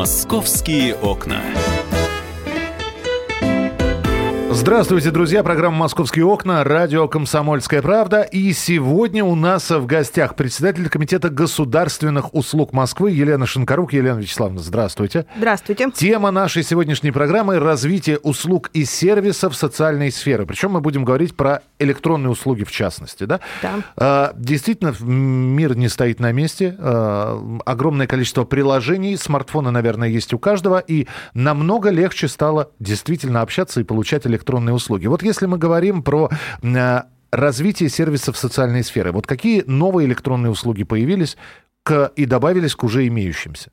Московские окна. Здравствуйте, друзья. Программа «Московские окна», радио «Комсомольская правда». И сегодня у нас в гостях председатель Комитета государственных услуг Москвы Елена Шинкарук. Елена Вячеславовна, здравствуйте. Здравствуйте. Тема нашей сегодняшней программы – развитие услуг и сервисов социальной сферы. Причем мы будем говорить про электронные услуги в частности. Да? Да. А, действительно, мир не стоит на месте. А, огромное количество приложений. Смартфоны, наверное, есть у каждого. И намного легче стало действительно общаться и получать электронные услуги. Вот если мы говорим про э, развитие сервисов социальной сферы, вот какие новые электронные услуги появились к, и добавились к уже имеющимся?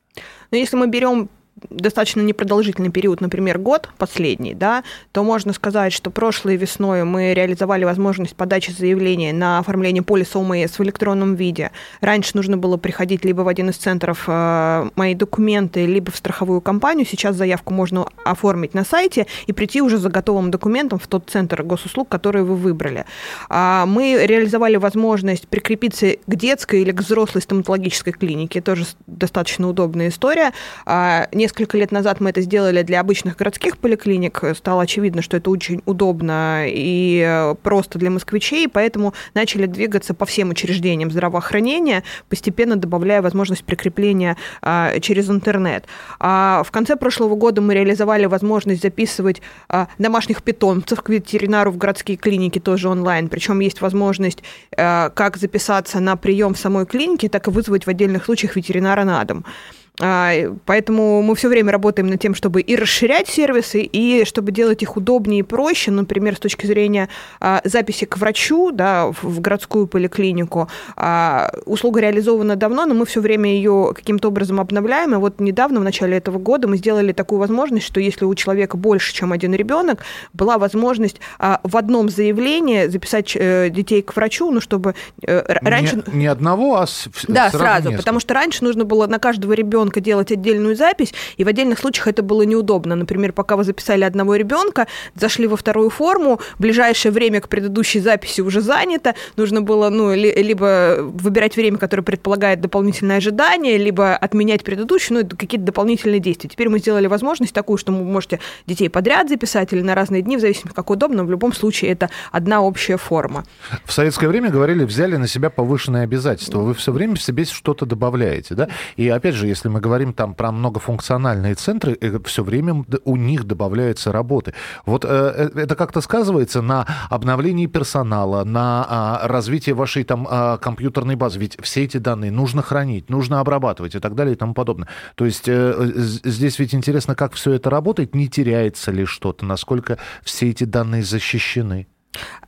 Но если мы берем достаточно непродолжительный период, например, год последний, да, то можно сказать, что прошлой весной мы реализовали возможность подачи заявления на оформление полиса ОМС в электронном виде. Раньше нужно было приходить либо в один из центров э, «Мои документы», либо в страховую компанию. Сейчас заявку можно оформить на сайте и прийти уже за готовым документом в тот центр госуслуг, который вы выбрали. А мы реализовали возможность прикрепиться к детской или к взрослой стоматологической клинике. Тоже достаточно удобная история. А, Несколько лет назад мы это сделали для обычных городских поликлиник. Стало очевидно, что это очень удобно и э, просто для москвичей, поэтому начали двигаться по всем учреждениям здравоохранения, постепенно добавляя возможность прикрепления а, через интернет. А в конце прошлого года мы реализовали возможность записывать а, домашних питомцев к ветеринару в городские клиники тоже онлайн. Причем есть возможность а, как записаться на прием в самой клинике, так и вызвать в отдельных случаях ветеринара на дом. А, поэтому мы все время работаем над тем, чтобы и расширять сервисы, и чтобы делать их удобнее и проще. Например, с точки зрения а, записи к врачу да, в городскую поликлинику. А, услуга реализована давно, но мы все время ее каким-то образом обновляем. И вот недавно, в начале этого года, мы сделали такую возможность, что если у человека больше, чем один ребенок, была возможность в одном заявлении записать э, детей к врачу, ну, чтобы э, раньше... Не, не одного, а с, да, сразу, сразу потому что раньше нужно было на каждого ребенка ребенка делать отдельную запись, и в отдельных случаях это было неудобно. Например, пока вы записали одного ребенка, зашли во вторую форму, ближайшее время к предыдущей записи уже занято, нужно было ну, ли, либо выбирать время, которое предполагает дополнительное ожидание, либо отменять предыдущую, ну, какие-то дополнительные действия. Теперь мы сделали возможность такую, что вы можете детей подряд записать или на разные дни, в зависимости, как удобно, в любом случае это одна общая форма. В советское время говорили, взяли на себя повышенные обязательства. Вы все время в себе что-то добавляете, да? И опять же, если мы мы говорим там про многофункциональные центры, все время у них добавляются работы. Вот э, э, это как-то сказывается на обновлении персонала, на а, развитии вашей там а, компьютерной базы. Ведь все эти данные нужно хранить, нужно обрабатывать и так далее и тому подобное. То есть э, здесь ведь интересно, как все это работает, не теряется ли что-то, насколько все эти данные защищены.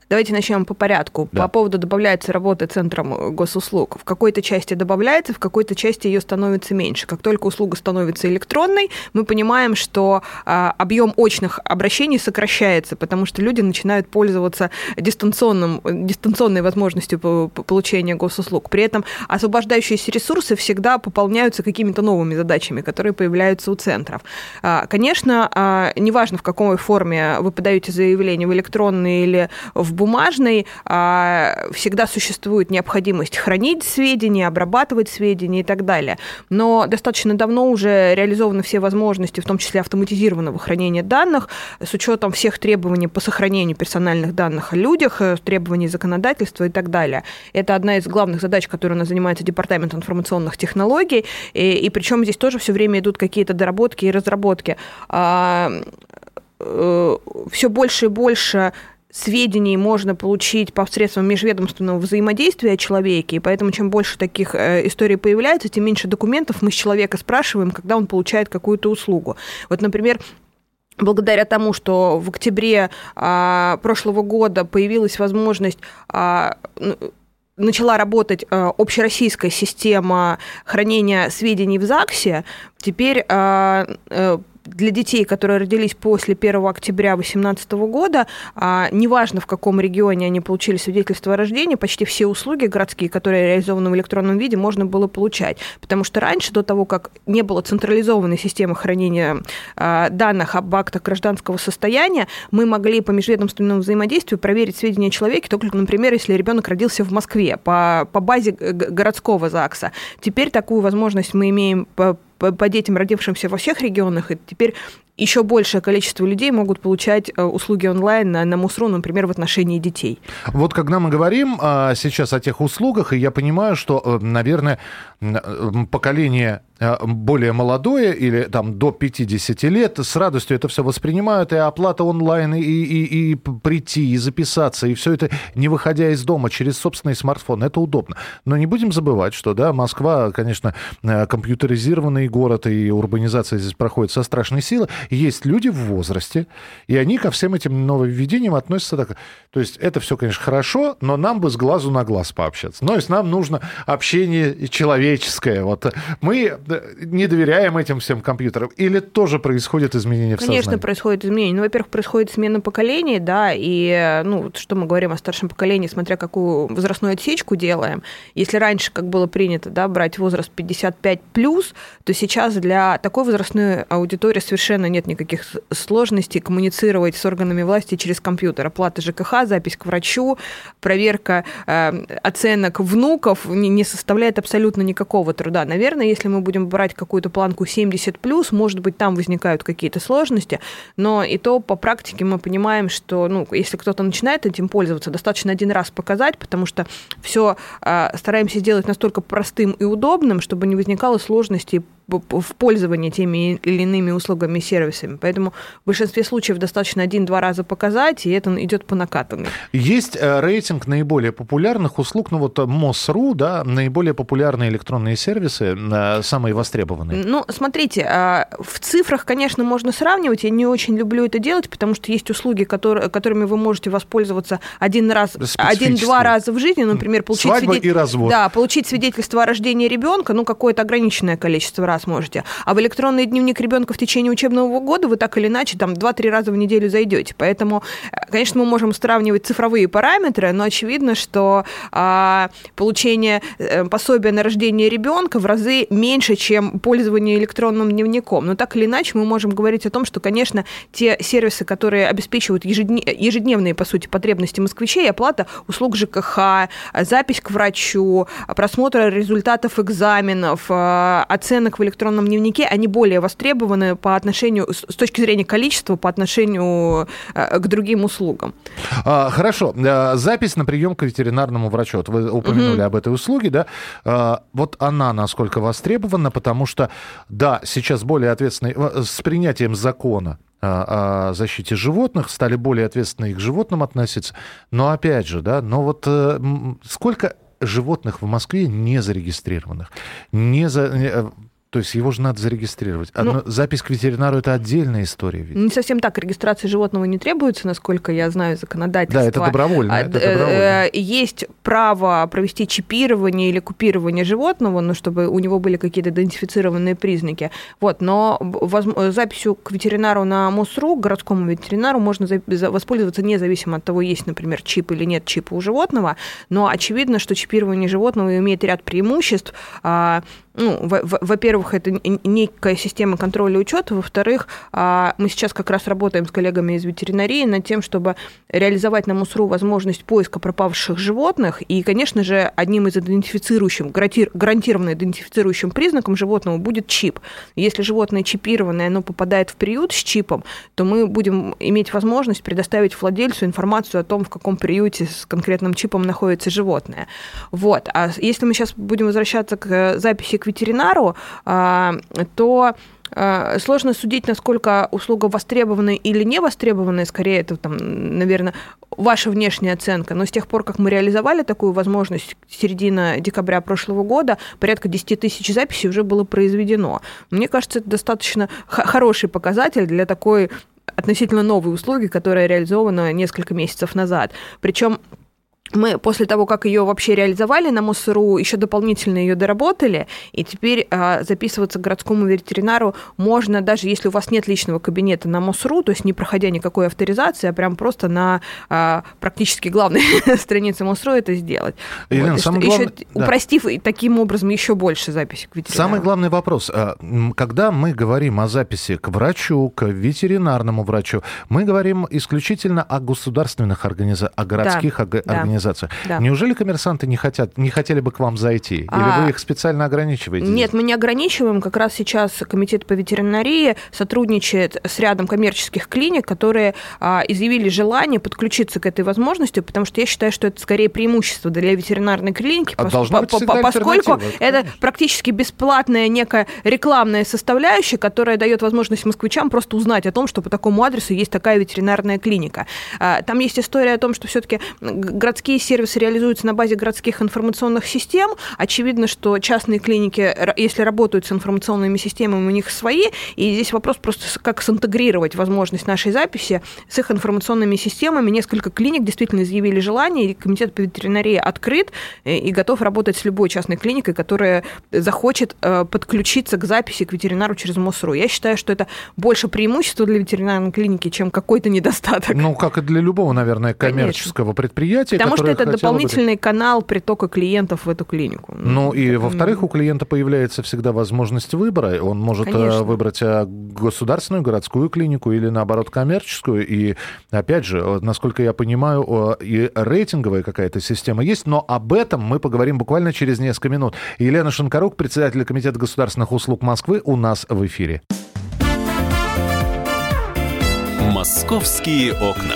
Давайте начнем по порядку. Да. По поводу добавляется работы центром госуслуг. В какой-то части добавляется, в какой-то части ее становится меньше. Как только услуга становится электронной, мы понимаем, что а, объем очных обращений сокращается, потому что люди начинают пользоваться дистанционным, дистанционной возможностью получения госуслуг. При этом освобождающиеся ресурсы всегда пополняются какими-то новыми задачами, которые появляются у центров. А, конечно, а, неважно, в какой форме вы подаете заявление, в электронной или в бумажной а, всегда существует необходимость хранить сведения, обрабатывать сведения и так далее. Но достаточно давно уже реализованы все возможности, в том числе автоматизированного хранения данных, с учетом всех требований по сохранению персональных данных о людях, э, требований законодательства и так далее. Это одна из главных задач, которой у нас занимается Департамент информационных технологий, и, и причем здесь тоже все время идут какие-то доработки и разработки а, э, все больше и больше сведений можно получить посредством межведомственного взаимодействия о человеке, и поэтому чем больше таких э, историй появляется, тем меньше документов мы с человека спрашиваем, когда он получает какую-то услугу. Вот, например, благодаря тому, что в октябре а, прошлого года появилась возможность а, начала работать а, общероссийская система хранения сведений в ЗАГСе, теперь а, э, для детей, которые родились после 1 октября 2018 года, а, неважно в каком регионе они получили свидетельство о рождении, почти все услуги городские, которые реализованы в электронном виде, можно было получать. Потому что раньше, до того, как не было централизованной системы хранения а, данных об актах гражданского состояния, мы могли по межведомственному взаимодействию проверить сведения о человеке только, например, если ребенок родился в Москве по, по базе городского ЗАГСа. Теперь такую возможность мы имеем по по, детям, родившимся во всех регионах, и теперь еще большее количество людей могут получать э, услуги онлайн на, на МУСРУ, например, в отношении детей. Вот когда мы говорим а, сейчас о тех услугах, и я понимаю, что, э, наверное, поколение Э, более молодое или там до 50 лет с радостью это все воспринимают, и оплата онлайн, и, и, и прийти, и записаться, и все это не выходя из дома через собственный смартфон. Это удобно. Но не будем забывать, что да, Москва, конечно, э, компьютеризированный город, и урбанизация здесь проходит со страшной силой. Есть люди в возрасте, и они ко всем этим нововведениям относятся так. То есть это все, конечно, хорошо, но нам бы с глазу на глаз пообщаться. Ну, то есть нам нужно общение человеческое. Вот мы не доверяем этим всем компьютерам? Или тоже происходит изменение в Конечно, сознании? происходит изменение. Ну, во-первых, происходит смена поколений, да, и, ну, что мы говорим о старшем поколении, смотря какую возрастную отсечку делаем. Если раньше, как было принято, да, брать возраст 55 плюс, то сейчас для такой возрастной аудитории совершенно нет никаких сложностей коммуницировать с органами власти через компьютер. Оплата ЖКХ, запись к врачу, проверка э, оценок внуков не, не составляет абсолютно никакого труда. Наверное, если мы будем будем брать какую-то планку 70 плюс, может быть, там возникают какие-то сложности, но и то по практике мы понимаем, что, ну, если кто-то начинает этим пользоваться, достаточно один раз показать, потому что все э, стараемся сделать настолько простым и удобным, чтобы не возникало сложностей в пользовании теми или иными услугами и сервисами. Поэтому в большинстве случаев достаточно один-два раза показать, и это идет по накатанной. Есть э, рейтинг наиболее популярных услуг, ну вот э, МОСРУ, да, наиболее популярные электронные сервисы, э, самые востребованные. Ну, смотрите, а, в цифрах, конечно, можно сравнивать, я не очень люблю это делать, потому что есть услуги, которые, которыми вы можете воспользоваться один раз, один-два раза в жизни, например, получить, Свадьба свидетель... и развод. Да, получить свидетельство о рождении ребенка, ну, какое-то ограниченное количество раз можете. А в электронный дневник ребенка в течение учебного года вы так или иначе там 2-3 раза в неделю зайдете. Поэтому, э, конечно, мы можем сравнивать цифровые параметры, но очевидно, что а, получение э, пособия на рождение ребенка в разы меньше, чем пользование электронным дневником. Но так или иначе мы можем говорить о том, что, конечно, те сервисы, которые обеспечивают ежедневные, по сути, потребности москвичей, оплата услуг ЖКХ, запись к врачу, просмотр результатов экзаменов, э, оценок в электронном дневнике, они более востребованы по отношению, с точки зрения количества, по отношению э, к другим услугам. А, хорошо. Э, запись на прием к ветеринарному врачу. Вот вы упомянули угу. об этой услуге, да? А, вот она насколько востребована, потому что, да, сейчас более ответственный э, с принятием закона о защите животных, стали более ответственно и к животным относиться. Но опять же, да, но вот сколько животных в Москве не зарегистрированных, не за, то есть его же надо зарегистрировать. Одно, ну, запись к ветеринару это отдельная история. Ведь. Не совсем так. Регистрация животного не требуется, насколько я знаю, законодательство. Да, это добровольно. А, это э, добровольно. Есть право провести чипирование или купирование животного, ну, чтобы у него были какие-то идентифицированные признаки. Вот, но записью к ветеринару на МОСРУ, городскому ветеринару, можно воспользоваться независимо от того, есть, например, чип или нет чипа у животного. Но очевидно, что чипирование животного имеет ряд преимуществ а, ну, во-первых, это некая система контроля и учета, во-вторых, а, мы сейчас как раз работаем с коллегами из ветеринарии над тем, чтобы реализовать на МУСРУ возможность поиска пропавших животных, и, конечно же, одним из идентифицирующим, гарантированно идентифицирующим признаком животного будет чип. Если животное чипированное, оно попадает в приют с чипом, то мы будем иметь возможность предоставить владельцу информацию о том, в каком приюте с конкретным чипом находится животное. Вот. А если мы сейчас будем возвращаться к записи к ветеринару, а, то а, Сложно судить, насколько услуга востребованная или не востребованная, скорее это, там, наверное, ваша внешняя оценка. Но с тех пор, как мы реализовали такую возможность, середина декабря прошлого года, порядка 10 тысяч записей уже было произведено. Мне кажется, это достаточно хороший показатель для такой относительно новой услуги, которая реализована несколько месяцев назад. Причем мы после того, как ее вообще реализовали на МОСРУ, еще дополнительно ее доработали, и теперь а, записываться к городскому ветеринару можно, даже если у вас нет личного кабинета на МОСРУ, то есть не проходя никакой авторизации, а прям просто на а, практически главной странице МОСРУ это сделать. Елена, вот, самое главное... еще, да. Упростив таким образом еще больше записи к ветеринару. Самый главный вопрос. А, когда мы говорим о записи к врачу, к ветеринарному врачу, мы говорим исключительно о государственных организациях, о городских да, организациях организациях. Да. Неужели коммерсанты не хотят, не хотели бы к вам зайти? Или а... вы их специально ограничиваете? Нет, мы не ограничиваем. Как раз сейчас комитет по ветеринарии сотрудничает с рядом коммерческих клиник, которые а, изъявили желание подключиться к этой возможности, потому что я считаю, что это скорее преимущество для ветеринарной клиники, а пос- по- по- поскольку это практически бесплатная некая рекламная составляющая, которая дает возможность москвичам просто узнать о том, что по такому адресу есть такая ветеринарная клиника. А, там есть история о том, что все-таки городские сервисы реализуются на базе городских информационных систем. Очевидно, что частные клиники, если работают с информационными системами, у них свои. И здесь вопрос просто, как синтегрировать возможность нашей записи с их информационными системами. Несколько клиник действительно изъявили желание, и комитет по ветеринарии открыт э, и готов работать с любой частной клиникой, которая захочет э, подключиться к записи к ветеринару через МОСРУ. Я считаю, что это больше преимущество для ветеринарной клиники, чем какой-то недостаток. Ну, как и для любого, наверное, коммерческого Конечно. предприятия. Потому что это дополнительный бы... канал притока клиентов в эту клинику. Ну, и, во-вторых, у клиента появляется всегда возможность выбора. Он может э, Конечно. выбрать государственную городскую клинику или, наоборот, коммерческую. И, опять же, насколько я понимаю, и рейтинговая какая-то система есть, но об этом мы поговорим буквально через несколько минут. Елена Шинкарук, председатель Комитета государственных услуг Москвы, у нас в эфире. «Московские окна».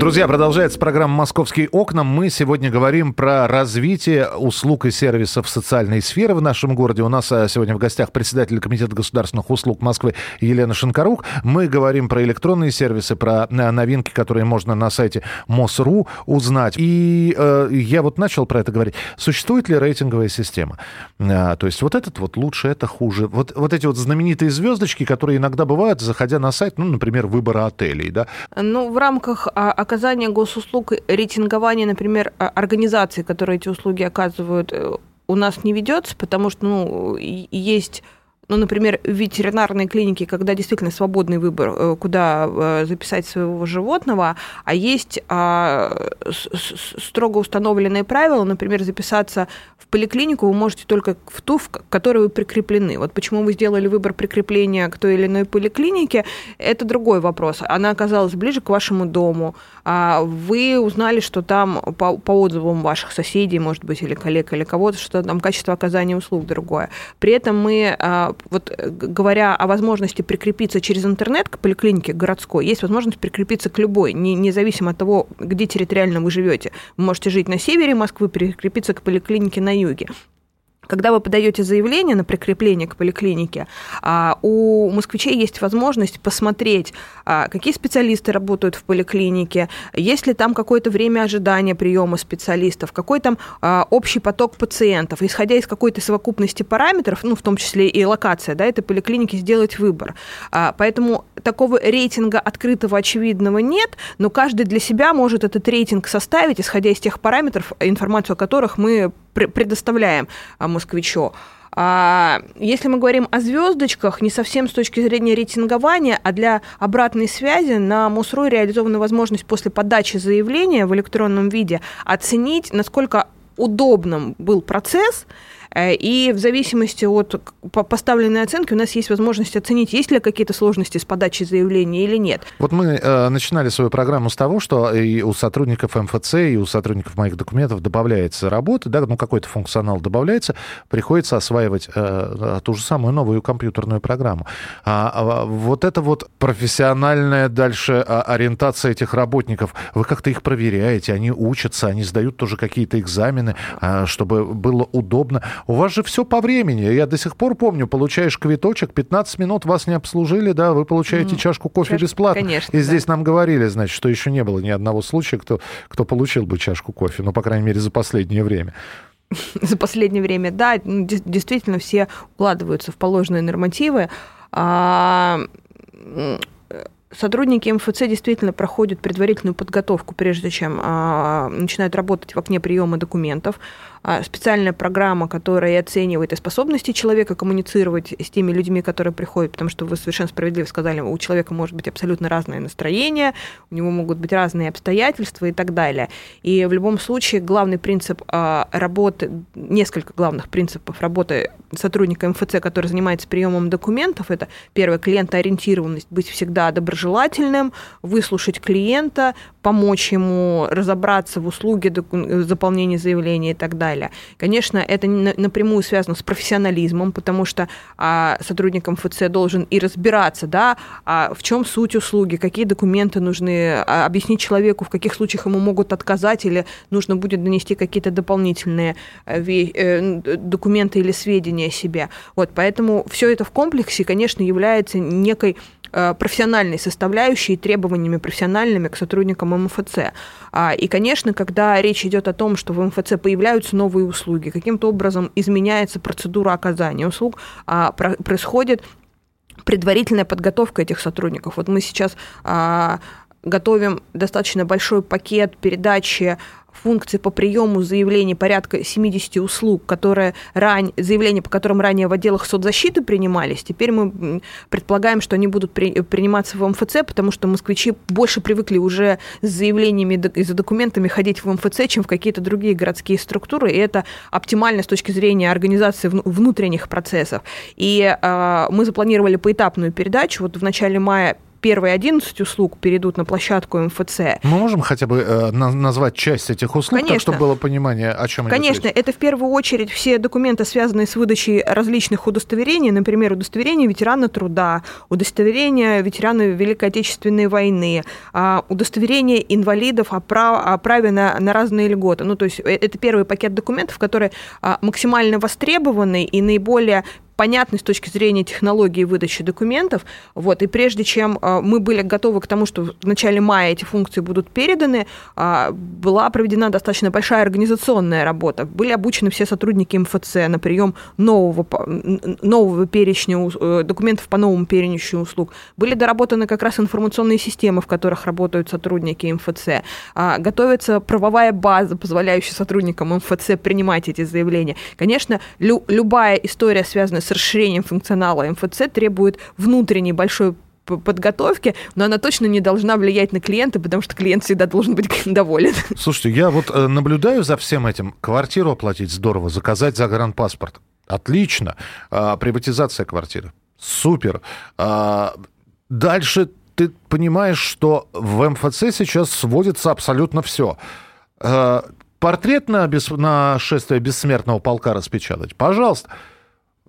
Друзья, продолжается программа «Московские окна». Мы сегодня говорим про развитие услуг и сервисов социальной сферы в нашем городе. У нас а, сегодня в гостях председатель Комитета государственных услуг Москвы Елена Шинкарук. Мы говорим про электронные сервисы, про а, новинки, которые можно на сайте МОСРУ узнать. И э, я вот начал про это говорить. Существует ли рейтинговая система? А, то есть вот этот вот лучше, это хуже. Вот, вот эти вот знаменитые звездочки, которые иногда бывают, заходя на сайт, ну, например, выбора отелей, да? Ну, в рамках оказание госуслуг, рейтингование, например, организаций, которые эти услуги оказывают, э, у нас не ведется, потому что ну, есть ну, например, в ветеринарной клинике, когда действительно свободный выбор, э, куда э, записать своего животного, а есть а, строго установленные правила, например, записаться в поликлинику вы можете только в ту, в которой вы прикреплены. Вот почему вы сделали выбор прикрепления к той или иной поликлинике, это другой вопрос. Она оказалась ближе к вашему дому, а вы узнали, что там по, по отзывам ваших соседей, может быть, или коллег, или кого-то, что там качество оказания услуг другое. При этом мы а, вот э, говоря о возможности прикрепиться через интернет к поликлинике городской, есть возможность прикрепиться к любой, не, независимо от того, где территориально вы живете. Вы можете жить на севере Москвы, прикрепиться к поликлинике на юге. Когда вы подаете заявление на прикрепление к поликлинике, а, у москвичей есть возможность посмотреть, а, какие специалисты работают в поликлинике, есть ли там какое-то время ожидания приема специалистов, какой там а, общий поток пациентов. Исходя из какой-то совокупности параметров, ну, в том числе и локация да, этой поликлиники, сделать выбор. Поэтому такого рейтинга открытого, очевидного нет, но каждый для себя может этот рейтинг составить, исходя из тех параметров, информацию о которых мы предоставляем а, москвичу. А если мы говорим о звездочках, не совсем с точки зрения рейтингования, а для обратной связи на МОСРУ реализована возможность после подачи заявления в электронном виде оценить, насколько удобным был процесс, и в зависимости от поставленной оценки у нас есть возможность оценить, есть ли какие-то сложности с подачей заявления или нет. Вот мы э, начинали свою программу с того, что и у сотрудников МФЦ, и у сотрудников моих документов добавляется работа, да, ну какой-то функционал добавляется, приходится осваивать э, ту же самую новую компьютерную программу. А, а вот это вот профессиональная дальше а, ориентация этих работников, вы как-то их проверяете, они учатся, они сдают тоже какие-то экзамены, а, чтобы было удобно. У вас же все по времени. Я до сих пор помню, получаешь квиточек, 15 минут вас не обслужили, да, вы получаете mm. чашку кофе Чаш... бесплатно. Конечно, И здесь нам говорили, значит, что еще не было ни одного случая, кто, кто получил бы чашку кофе, ну, по крайней мере, за последнее время. за последнее время, да, ну, действительно все укладываются в положенные нормативы. А, сотрудники МФЦ действительно проходят предварительную подготовку, прежде чем а, начинают работать в окне приема документов. А, специальная программа, которая оценивает и способности человека коммуницировать с теми людьми, которые приходят, потому что вы совершенно справедливо сказали, у человека может быть абсолютно разное настроение, у него могут быть разные обстоятельства и так далее. И в любом случае главный принцип а, работы, несколько главных принципов работы сотрудника МФЦ, который занимается приемом документов, это первое, клиентоориентированность, быть всегда доброжелательным, выслушать клиента, помочь ему разобраться в услуге заполнения заявления и так далее. Конечно, это напрямую связано с профессионализмом, потому что а, сотрудник МФЦ должен и разбираться, да, а в чем суть услуги, какие документы нужны, а, объяснить человеку, в каких случаях ему могут отказать или нужно будет донести какие-то дополнительные э, э, документы или сведения о себе. Вот, поэтому все это в комплексе, конечно, является некой профессиональной составляющей и требованиями профессиональными к сотрудникам МФЦ. А, и, конечно, когда речь идет о том, что в МФЦ появляются новые услуги, каким-то образом изменяется процедура оказания услуг, а, происходит предварительная подготовка этих сотрудников. Вот мы сейчас а, готовим достаточно большой пакет передачи функции по приему заявлений порядка 70 услуг, которые рань, заявления, по которым ранее в отделах соцзащиты принимались, теперь мы предполагаем, что они будут при, приниматься в МФЦ, потому что москвичи больше привыкли уже с заявлениями и за документами ходить в МФЦ, чем в какие-то другие городские структуры, и это оптимально с точки зрения организации внутренних процессов. И э, мы запланировали поэтапную передачу. Вот в начале мая первые 11 услуг перейдут на площадку МФЦ. Мы можем хотя бы э, назвать часть этих услуг, Конечно. так, чтобы было понимание, о чем Конечно, идет речь? это в первую очередь все документы, связанные с выдачей различных удостоверений, например, удостоверение ветерана труда, удостоверение ветерана Великой Отечественной войны, а, удостоверение инвалидов о, прав, о праве на, на разные льготы. Ну, то есть э, это первый пакет документов, которые а, максимально востребованы и наиболее понятный с точки зрения технологии выдачи документов. Вот, и прежде чем а, мы были готовы к тому, что в начале мая эти функции будут переданы, а, была проведена достаточно большая организационная работа. Были обучены все сотрудники МФЦ на прием нового, нового перечня э, документов по новому перечню услуг. Были доработаны как раз информационные системы, в которых работают сотрудники МФЦ. А, готовится правовая база, позволяющая сотрудникам МФЦ принимать эти заявления. Конечно, лю любая история, связанная с расширением функционала МФЦ требует внутренней большой подготовки, но она точно не должна влиять на клиента, потому что клиент всегда должен быть доволен. Слушайте, я вот э, наблюдаю за всем этим. Квартиру оплатить здорово, заказать загранпаспорт. Отлично. А, приватизация квартиры. Супер. А, дальше ты понимаешь, что в МФЦ сейчас сводится абсолютно все. А, портрет на, бес... на шествие бессмертного полка распечатать? Пожалуйста.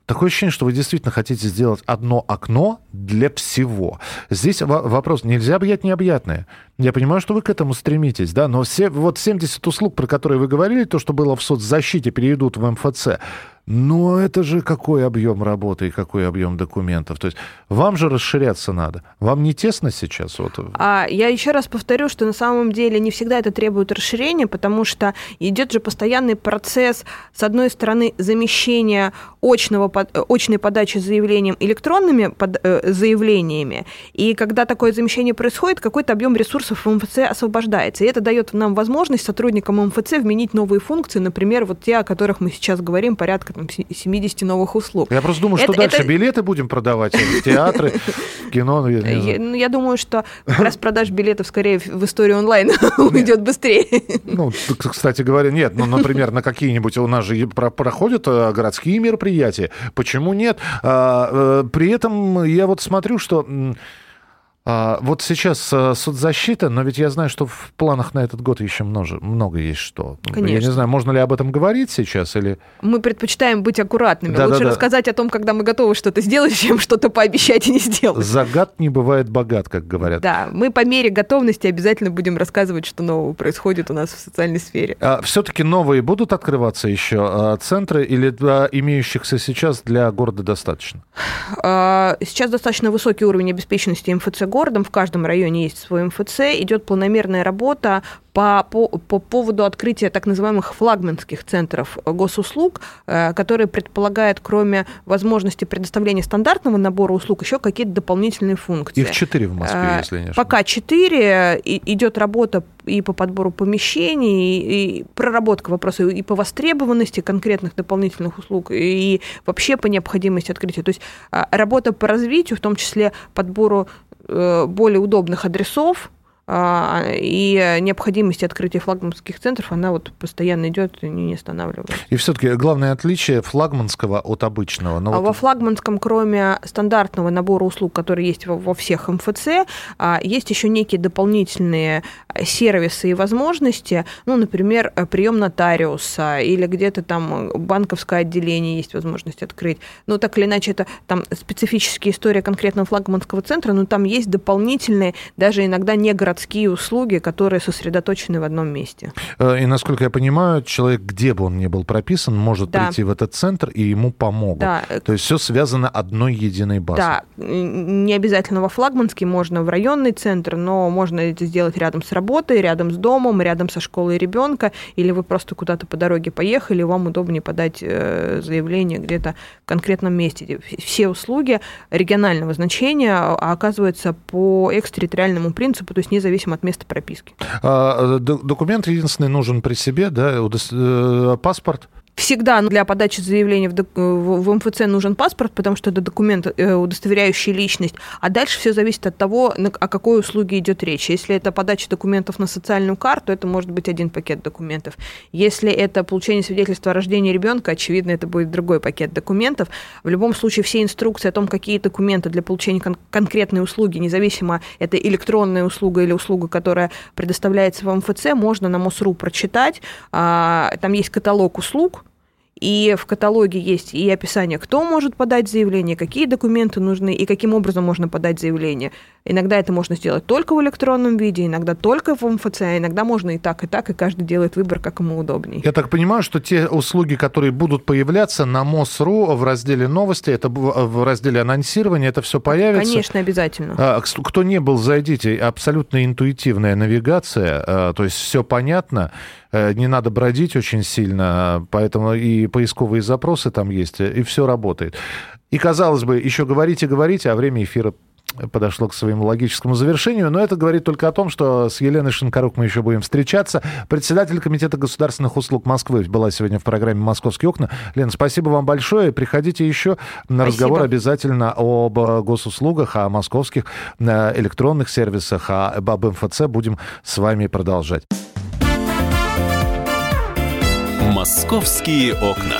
Такое ощущение, что вы действительно хотите сделать одно окно для всего. Здесь вопрос, нельзя объять необъятное. Я понимаю, что вы к этому стремитесь, да, но все, вот 70 услуг, про которые вы говорили, то, что было в соцзащите, перейдут в МФЦ. Но это же какой объем работы и какой объем документов. То есть вам же расширяться надо. Вам не тесно сейчас? Вот. А, я еще раз повторю, что на самом деле не всегда это требует расширения, потому что идет же постоянный процесс, с одной стороны, замещения очного, очной подачи заявлением электронными под, э, заявлениями. И когда такое замещение происходит, какой-то объем ресурсов в МФЦ освобождается. И это дает нам возможность сотрудникам МФЦ вменить новые функции, например, вот те, о которых мы сейчас говорим, порядка там, 70 новых услуг. Я просто думаю, что это, дальше это... билеты будем продавать в театры, в кино. Я, ну, я думаю, что как раз продаж билетов скорее в историю онлайн уйдет быстрее. Ну, кстати говоря, нет. Ну, например, на какие-нибудь у нас же проходят э, городские мероприятия. Почему нет? А, э, при этом я вот смотрю, что а, вот сейчас а, соцзащита, но ведь я знаю, что в планах на этот год еще много, много есть что. Конечно. Я не знаю, можно ли об этом говорить сейчас или... Мы предпочитаем быть аккуратными. Да, Лучше да, да. рассказать о том, когда мы готовы что-то сделать, чем что-то пообещать и не сделать. Загад не бывает богат, как говорят. Да, мы по мере готовности обязательно будем рассказывать, что нового происходит у нас в социальной сфере. А, все-таки новые будут открываться еще а, центры или а, имеющихся сейчас для города достаточно? А, сейчас достаточно высокий уровень обеспеченности МФЦ города городом, в каждом районе есть свой МФЦ, идет планомерная работа по, по, по поводу открытия так называемых флагманских центров госуслуг, э, которые предполагают, кроме возможности предоставления стандартного набора услуг, еще какие-то дополнительные функции. Их четыре в Москве, э, если не ошибаюсь. Пока четыре. Идет работа и по подбору помещений, и проработка вопроса и по востребованности конкретных дополнительных услуг, и вообще по необходимости открытия. То есть а, работа по развитию, в том числе подбору э, более удобных адресов, и необходимость открытия флагманских центров, она вот постоянно идет и не останавливается. И все-таки главное отличие флагманского от обычного. Но а вот... Во флагманском, кроме стандартного набора услуг, который есть во всех МФЦ, а, есть еще некие дополнительные сервисы и возможности, ну, например, прием нотариуса или где-то там банковское отделение есть возможность открыть. Ну, так или иначе, это там специфические история конкретного флагманского центра, но там есть дополнительные, даже иногда не городские городские услуги, которые сосредоточены в одном месте. Э, и, насколько я понимаю, человек, где бы он ни был прописан, может да. прийти в этот центр, и ему помогут. Да. То есть все связано одной единой базой. Да, не обязательно во флагманский, можно в районный центр, но можно это сделать рядом с работой, рядом с домом, рядом со школой ребенка, или вы просто куда-то по дороге поехали, вам удобнее подать э, заявление где-то в конкретном месте. Все услуги регионального значения а, оказываются по экстерриториальному принципу, то есть не независимо от места прописки. А, документ единственный нужен при себе, да, э, паспорт? Всегда для подачи заявления в, в МФЦ нужен паспорт, потому что это документ, э, удостоверяющий личность. А дальше все зависит от того, о какой услуге идет речь. Если это подача документов на социальную карту, это может быть один пакет документов. Если это получение свидетельства о рождении ребенка, очевидно, это будет другой пакет документов. В любом случае, все инструкции о том, какие документы для получения кон- конкретной услуги, независимо это электронная услуга или услуга, которая предоставляется в МФЦ, можно на МОСРУ прочитать. А, там есть каталог услуг, и в каталоге есть и описание, кто может подать заявление, какие документы нужны и каким образом можно подать заявление. Иногда это можно сделать только в электронном виде, иногда только в МФЦ, а иногда можно и так, и так, и каждый делает выбор, как ему удобнее. Я так понимаю, что те услуги, которые будут появляться на МОСРУ в разделе новости, это в разделе анонсирования, это все появится? Конечно, обязательно. А, кто не был, зайдите. Абсолютно интуитивная навигация, а, то есть все понятно, э, не надо бродить очень сильно, поэтому и поисковые запросы там есть, и все работает. И, казалось бы, еще говорите, говорите, а время эфира подошло к своему логическому завершению, но это говорит только о том, что с Еленой Шинкарук мы еще будем встречаться. Председатель Комитета государственных услуг Москвы была сегодня в программе «Московские окна». Лена, спасибо вам большое. Приходите еще на спасибо. разговор обязательно об госуслугах, о московских э, электронных сервисах, об МФЦ будем с вами продолжать. «Московские окна».